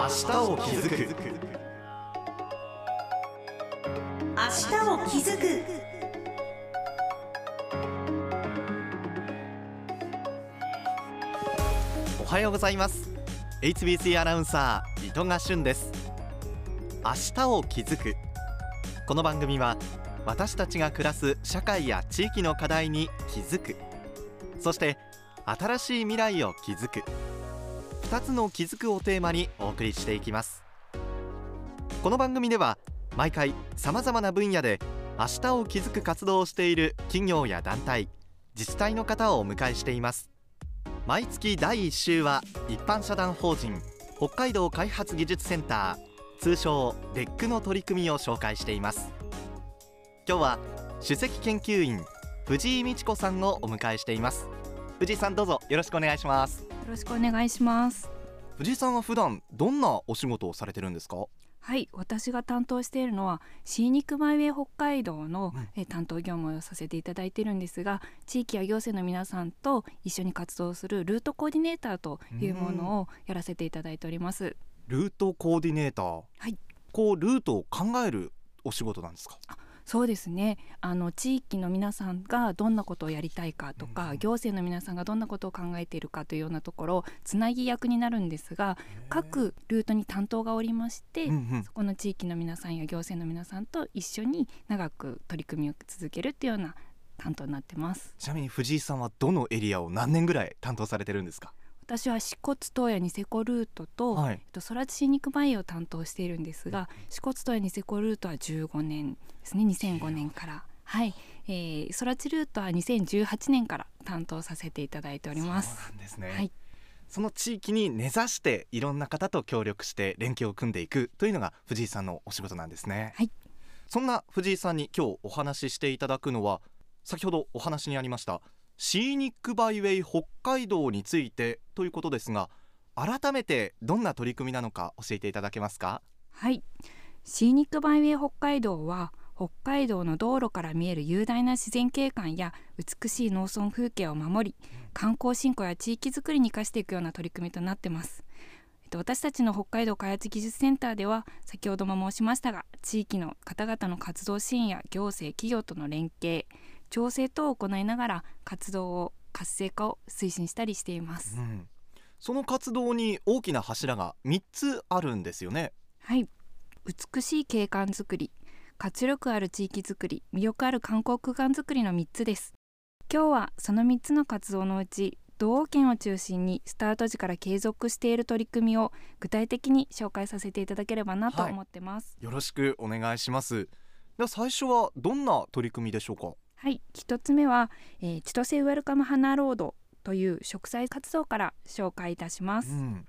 明日を気づく。明日を気づく。おはようございます。HBC アナウンサー糸賀俊です。明日を気づく。この番組は私たちが暮らす社会や地域の課題に気づく。そして新しい未来を築く2つの気づくをテーマにお送りしていきます。この番組では毎回さまざまな分野で明日を築く活動をしている企業や団体自治体の方をお迎えしています。毎月第1週は一般社団法人北海道開発技術センター通称デックの取り組みを紹介しています。今日は首席研究員藤井美智子さんをお迎えしています。藤井さんどうぞよろしくお願いします。ろしくお願いします。藤井さんは普段どんなお仕事をされてるんですか？はい私が担当しているのはシーニックマイウェイ北海道の、うん。え担当業務をさせていただいているんですが地域や行政の皆さんと一緒に活動するルートコーディネーターというものをやらせていただいております。ルートコーディネーター。はい。こうルートを考えるお仕事なんですか？そうですね。あの地域の皆さんがどんなことをやりたいかとか、うん。行政の皆さんがどんなことを考えているかというようなところをつなぎ役になるんですが各ルートに担当がおりまして、うんうん。そこの地域の皆さんや行政の皆さんと一緒に長く取り組みを続けるっていうような担当になってます。ちなみに藤井さんはどのエリアを何年ぐらい担当されてるんですか？私は支笏洞やニセコルートと、はい。えっと、空知新肉前を担当しているんですが支笏洞やニセコルートは15年ですね。2005年から。はい、えー、空知ルートは2018年から担当させていただいております。そうなんですね、はい。その地域に根ざしていろんな方と協力して連携を組んでいくというのが藤井さんのお仕事なんですね。はい。そんな藤井さんに今日お話ししていただくのは先ほどお話にありましたシーニックバイウェイ北海道についてということですが改めてどんな取り組みなのか教えていただけますか？はい。シーニックバイウェイ北海道は北海道の道路から見える雄大な自然景観や美しい農村風景を守り観光振興や地域づくりに生かしていくような取り組みとなってます。えっと私たちの北海道開発技術センターでは先ほども申しましたが地域の方々の活動支援や行政企業との連携調整等を行いながら活動を活性化を推進したりしています。うん、その活動に大きな柱が3つあるんですよね。はい。美しい景観づくり活力ある地域づくり魅力ある観光空間づくりの3つです。今日はその3つの活動のうち道央県を中心にスタート時から継続している取り組みを具体的に紹介させていただければなとはい。思ってます。よろしくお願いします。では最初はどんな取り組みでしょうか？はい、一つ目は、えー千歳ウェルカム花ロードという植栽活動から紹介いたします、うん。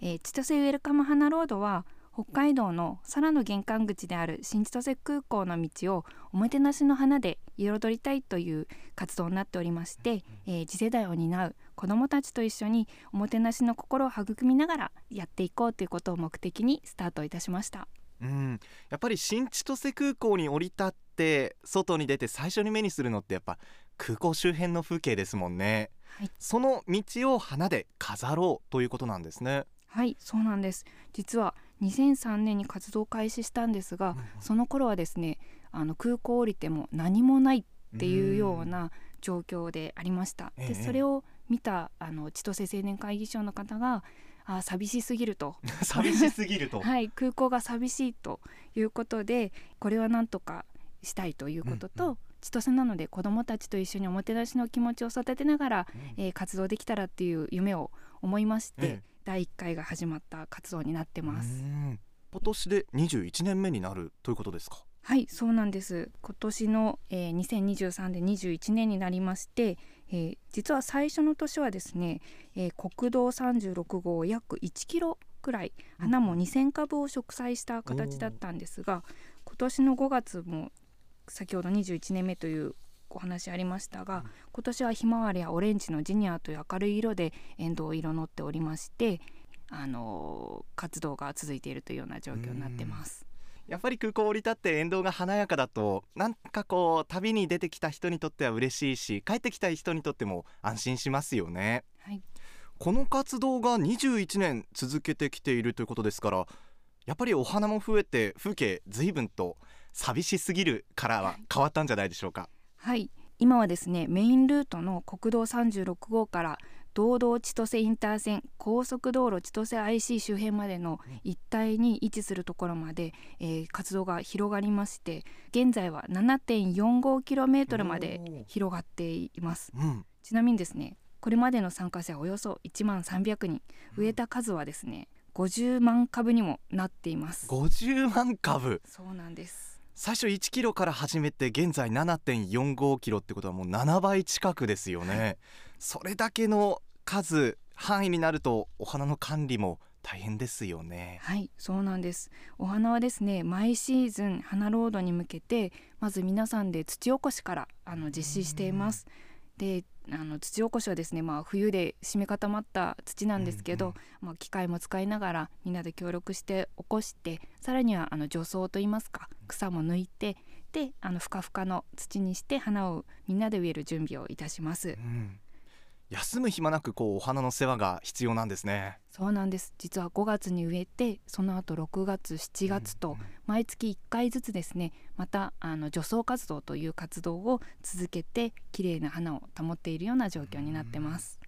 えー千歳ウェルカム花ロードは北海道の空の玄関口である新千歳空港の道をおもてなしの花で彩りたいという活動になっておりまして、えー次世代を担う子どもたちと一緒におもてなしの心を育みながらやっていこうということを目的にスタートいたしました。うん、やっぱり新千歳空港に降り立って外に出て最初に目にするのってやっぱ空港周辺の風景ですもんね、はい。その道を花で飾ろうということなんですね。はいそうなんです。実は2003年に活動開始したんですが、その頃はですねあの空港降りても何もないっていうような状況でありました。ええ。でそれを見たあの千歳青年会議所の方があ寂しすぎると、寂しすぎると、はい、空港が寂しいということでこれはなんとかしたいということと、うん千歳なので子どもたちと一緒におもてなしの気持ちを育てながら、えー活動できたらっていう夢を思いまして、ええ第1回が始まった活動になってます。うん。今年で21年目になるということですか？はいそうなんです。今年の、えー、2023で21年になりまして、えー実は最初の年はですね、えー国道36号を約1キロくらい花も2,000株を植栽した形だったんですが今年の5月も先ほど21年目というお話ありましたが、今年はひまわりやオレンジのジニアという明るい色でエンドウ色のっておりまして、あのー活動が続いているというような状況になってます。やっぱり空港を降り立って沿道が華やかだとなんかこう旅に出てきた人にとっては嬉しいし帰ってきたい人にとっても安心しますよね。はい。この活動が21年続けてきているということですからやっぱりお花も増えて風景随分と寂しすぎるからは変わったんじゃないでしょうか。はい。今はですねメインルートの国道36号から道道千歳インター線高速道路千歳 IC 周辺までの一帯に位置するところまで、えー、活動が広がりまして現在は 7.45km まで広がっています、うん、ちなみにですねこれまでの参加者およそ1万300人。植えた数はですね50万株にもなっています。50万株。そうなんです最初1キロから始めて現在7.45キロってことはもう7倍近くですよね、はい、それだけの数範囲になるとお花の管理も大変ですよね。はいそうなんです。お花はですね毎シーズン花ロードに向けてまず皆さんで土起こしからあの実施しています。であの土起こしはですね、まあ、冬で締め固まった土なんですけど、うんうん、まあ、機械も使いながらみんなで協力して起こしてさらにはあの除草といいますか草も抜いてであのふかふかの土にして花をみんなで植える準備をいたします。うん。休む暇なくこうお花の世話が必要なんですね。そうなんです。実は5月に植えてその後6月7月と毎月1回ずつですねまたあの除草活動という活動を続けて綺麗な花を保っているような状況になってます。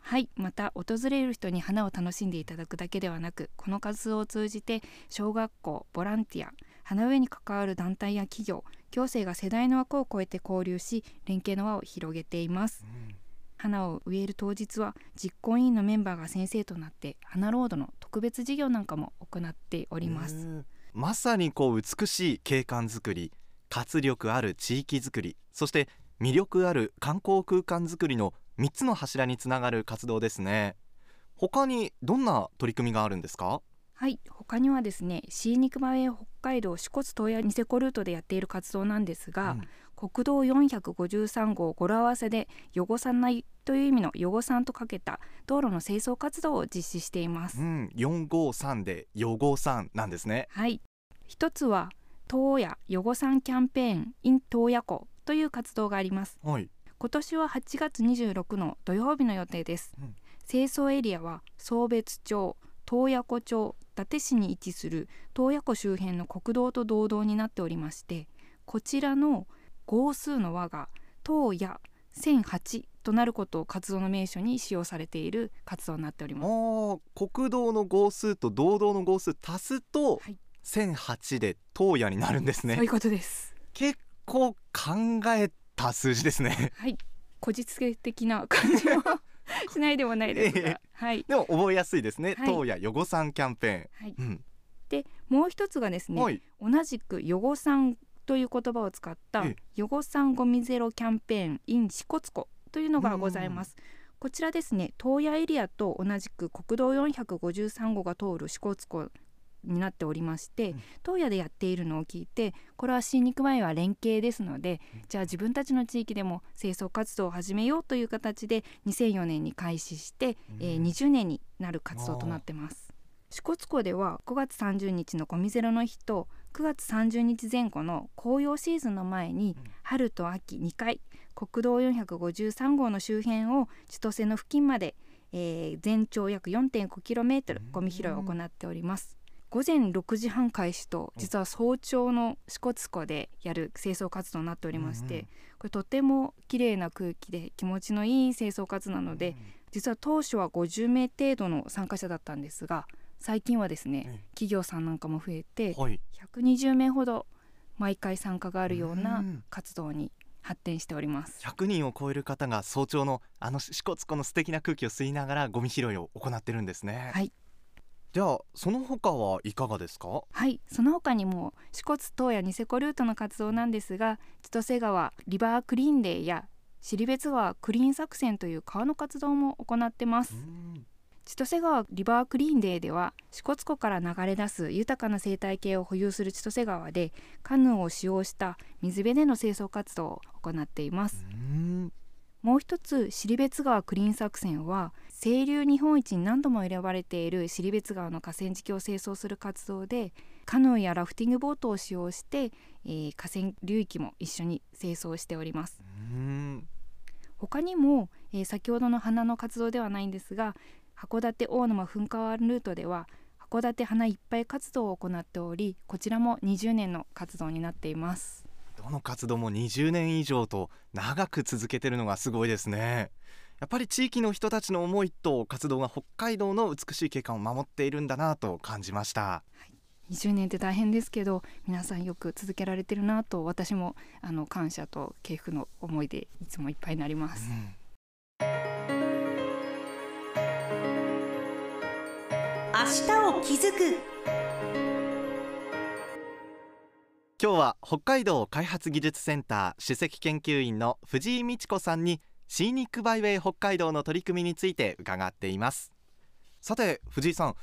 はい。また訪れる人に花を楽しんでいただくだけではなくこの活動を通じて小学校ボランティア花植えに関わる団体や企業行政が世代の枠を超えて交流し連携の輪を広げています、うん。花を植える当日は実行委員のメンバーが先生となって花ロードの特別授業なんかも行っております。まさにこう美しい景観づくり活力ある地域づくりそして魅力ある観光空間づくりの3つの柱につながる活動ですね。他にどんな取り組みがあるんですか？はい他にはですねシーニクマエ北海道支笏洞爺ニセコルートでやっている活動なんですが、うん。国道453号語呂合わせで汚さないという意味の汚さんとかけた道路の清掃活動を実施しています、うん、453で汚さんなんですね。はい。一つは東野汚さんキャンペーン in 東野湖という活動があります、はい、今年は8月26の土曜日の予定です、うん、清掃エリアは送別町洞爺湖町伊達市に位置する洞爺湖周辺の国道と道道になっておりましてこちらの号数の和が当や1008となることを活動の名称に使用されている活動になっております。国道の号数と道道の号数足すと、はい、1008で当やになるんですね。そういうことです。結構考えた数字ですね。はい。こじつけ的な感じも しないでもないですが、えー、はい、でも覚えやすいですね、はい、当や予後さんキャンペーン、はい。うん、でもう一つがですね、はい、同じく予後さんという言葉を使った予後さんゴミゼロキャンペーン in 支笏湖というのがございます。こちらですね東野エリアと同じく国道453号が通る支笏湖になっておりまして、うん、東野でやっているのを聞いてこれは新肉前は連携ですので、うん、じゃあ自分たちの地域でも清掃活動を始めようという形で2004年に開始して、うん、えー、20年になる活動となってます。支笏湖では5月30日のゴミゼロの日と9月30日前後の紅葉シーズンの前に春と秋2回国道453号の周辺を千歳の付近まで、えー、全長約 4.5km ゴミ拾いを行っております。午前6時半開始と実は早朝の支笏湖でやる清掃活動になっておりまして、これとても綺麗な空気で気持ちのいい清掃活動なので、実は当初は50名程度の参加者だったんですが最近はですね、企業さんなんかも増えて、はい、120名ほど毎回参加があるような活動に発展しております。100人を超える方が早朝のあの支笏湖の素敵な空気を吸いながらゴミ拾いを行ってるんですね。はいではその他はいかがですか？はいその他にも支笏島やニセコルートの活動なんですが千歳川リバークリーンデーや尻別川クリーン作戦という川の活動も行ってます。千歳川リバークリーンデーでは支笏湖から流れ出す豊かな生態系を保有する千歳川でカヌーを使用した水辺での清掃活動を行っています。もう一つ尻別川クリーン作戦は清流日本一に何度も選ばれている尻別川の河川敷を清掃する活動でカヌーやラフティングボートを使用して、えー、河川流域も一緒に清掃しております。他にも、えー先ほどの花の活動ではないんですが函館大沼噴火湾ルートでは函館花いっぱい活動を行っておりこちらも20年の活動になっています。どの活動も20年以上と長く続けてるのがすごいですねやっぱり地域の人たちの思いと活動が北海道の美しい景観を守っているんだなと感じました。20年って大変ですけど皆さんよく続けられてるなと私もあの感謝と敬服の思いでいつもいっぱいになります、明日を気づく。今日は北海道開発技術センター首席研究員の藤井美智子さんにシーニックバイウェイ北海道の取り組みについて伺っています。さて藤井さん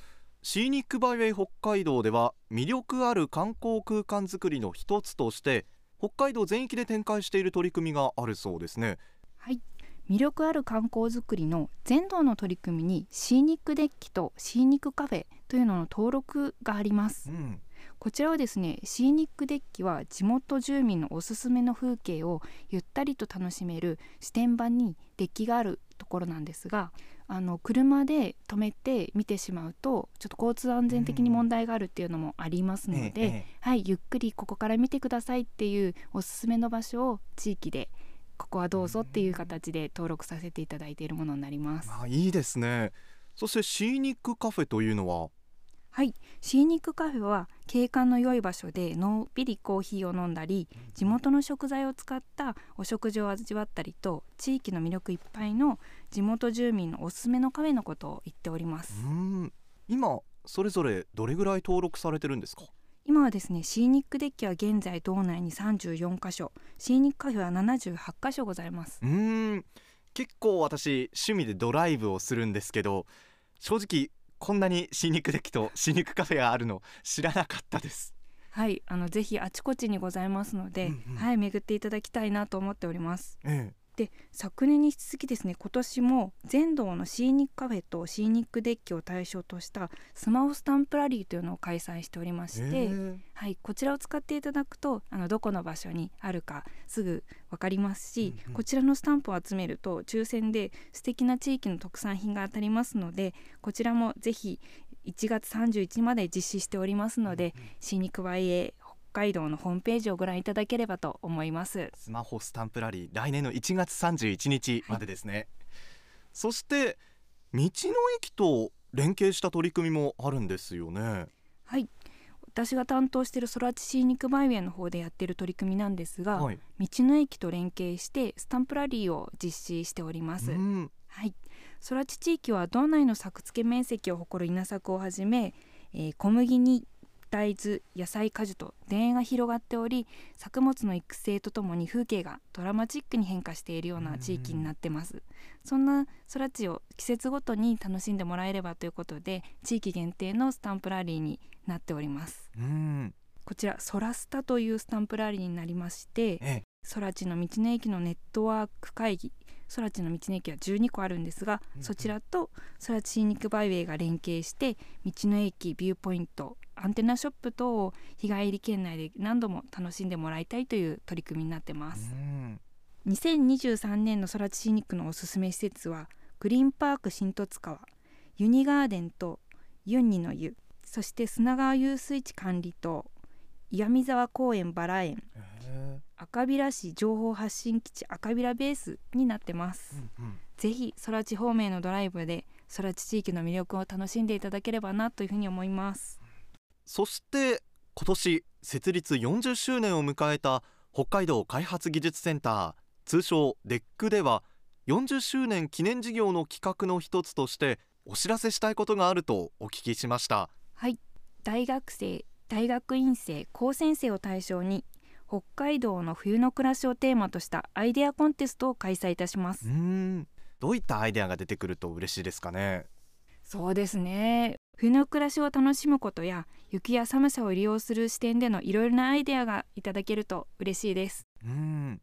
シーニックバイウェイ北海道では魅力ある観光空間づくりの一つとして北海道全域で展開している取り組みがあるそうですね。はい。魅力ある観光づくりの全道の取り組みにシーニックデッキとシーニックカフェというのの登録があります。うんこちらはですねシーニックデッキは地元住民のおすすめの風景をゆったりと楽しめる視点板にデッキがあるところなんですがあの車で止めて見てしまうとちょっと交通安全的に問題があるっていうのもありますので、えええ。はい、ゆっくりここから見てくださいっていうおすすめの場所を地域でここはどうぞっていう形で登録させていただいているものになります。あいいですね。そしてシーニックカフェというのははい、シーニックカフェは景観の良い場所でのんびりコーヒーを飲んだり地元の食材を使ったお食事を味わったりと地域の魅力いっぱいの地元住民のおすすめのカフェのことを言っておりまうすん。今それぞれどれぐらい登録されてるんですか？今はですねシーニックデッキは現在道内に34カ所。シーニックカフェは78カ所ございます。結構私趣味でドライブをするんですけど正直こんなにシーニックデッキとシーニックカフェがあるの知らなかったです。はいあのぜひあちこちにございますので、うんうん。はい巡っていただきたいなと思っております。えで昨年に引き続きですね今年も全道のシーニックカフェとシーニックデッキを対象としたスマホスタンプラリーというのを開催しておりまえして、はい、こちらを使っていただくとあのどこの場所にあるかすぐ分かりますし、うんうん。こちらのスタンプを集めると抽選で素敵な地域の特産品が当たりますのでこちらもぜひ1月31日まで実施しておりますので、シーニックバイエー北海道のホームページをご覧いただければと思います。スマホスタンプラリー来年の1月31日までですね、そして道の駅と連携した取り組みもあるんですよね。はい。私が担当している空知シーニックバイウェイの方でやっている取り組みなんですが、はい。道の駅と連携してスタンプラリーを実施しております。うん。はい、空知地域は道内の作付け面積を誇る稲作をはじめ、えー小麦に大豆野菜果樹と田園が広がっており作物の育成とともに風景がドラマチックに変化しているような地域になってます、そんな空知を季節ごとに楽しんでもらえればということで地域限定のスタンプラリーになっております。うん。こちら空スタというスタンプラリーになりましてええ。空知の道の駅のネットワーク会議空知の道の駅は12個あるんですが、うんうん。そちらと空知シーニックバイウェイが連携して道の駅ビューポイントアンテナショップ等を日帰り圏内で何度も楽しんでもらいたいという取り組みになってます、うん。2023年の空知シーニックのおすすめ施設はグリーンパーク新十津川ユニガーデンとユンニの湯そして砂川遊水地管理棟岩見沢公園バラ園赤平市情報発信基地赤平ベースになってます、うんうん。ぜひ空知方面のドライブで空知地域の魅力を楽しんでいただければなというふうに思いますそして今年設立40周年を迎えた北海道開発技術センター通称デックでは40周年記念事業の企画の一つとしてお知らせしたいことがあるとお聞きしました。はい。大学生大学院生高専生を対象に北海道の冬の暮らしをテーマとしたアイデアコンテストを開催いたします。うーん。どういったアイデアが出てくると嬉しいですかね？そうですね。冬の暮らしを楽しむことや雪や寒さを利用する視点でのいろいろなアイデアがいただけると嬉しいです。うーん。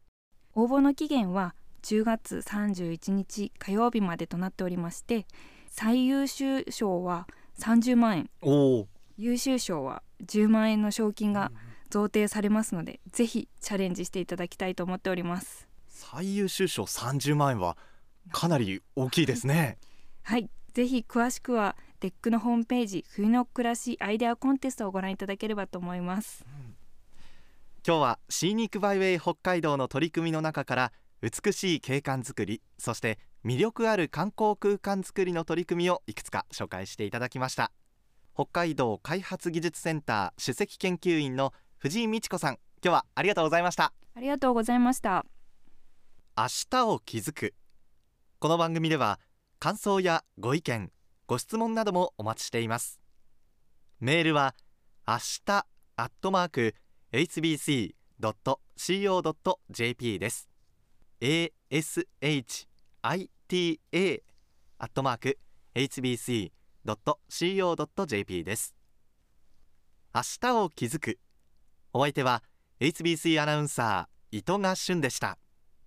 応募の期限は10月31日火曜日までとなっておりまして最優秀賞は30万円。優秀賞は10万円の賞金が贈呈されますのでぜひチャレンジしていただきたいと思っております。最優秀賞30万円はかなり大きいですね。はい。ぜひ詳しくはデックのホームページ冬の暮らしアイデアコンテストをご覧いただければと思います。今日はシーニックバイウェイ北海道の取り組みの中から美しい景観づくりそして魅力ある観光空間づくりの取り組みをいくつか紹介していただきました。北海道開発技術センター首席研究員の藤井美智子さん今日はありがとうございました。ありがとうございました。明日を気づく。この番組では感想やご意見ご質問などもお待ちしています。メールは明日アットマーク hbc.co.jp です。ashita アットマーク hbc.co.jp です。明日を気づく。お相手は HBC アナウンサー伊藤賀俊でした。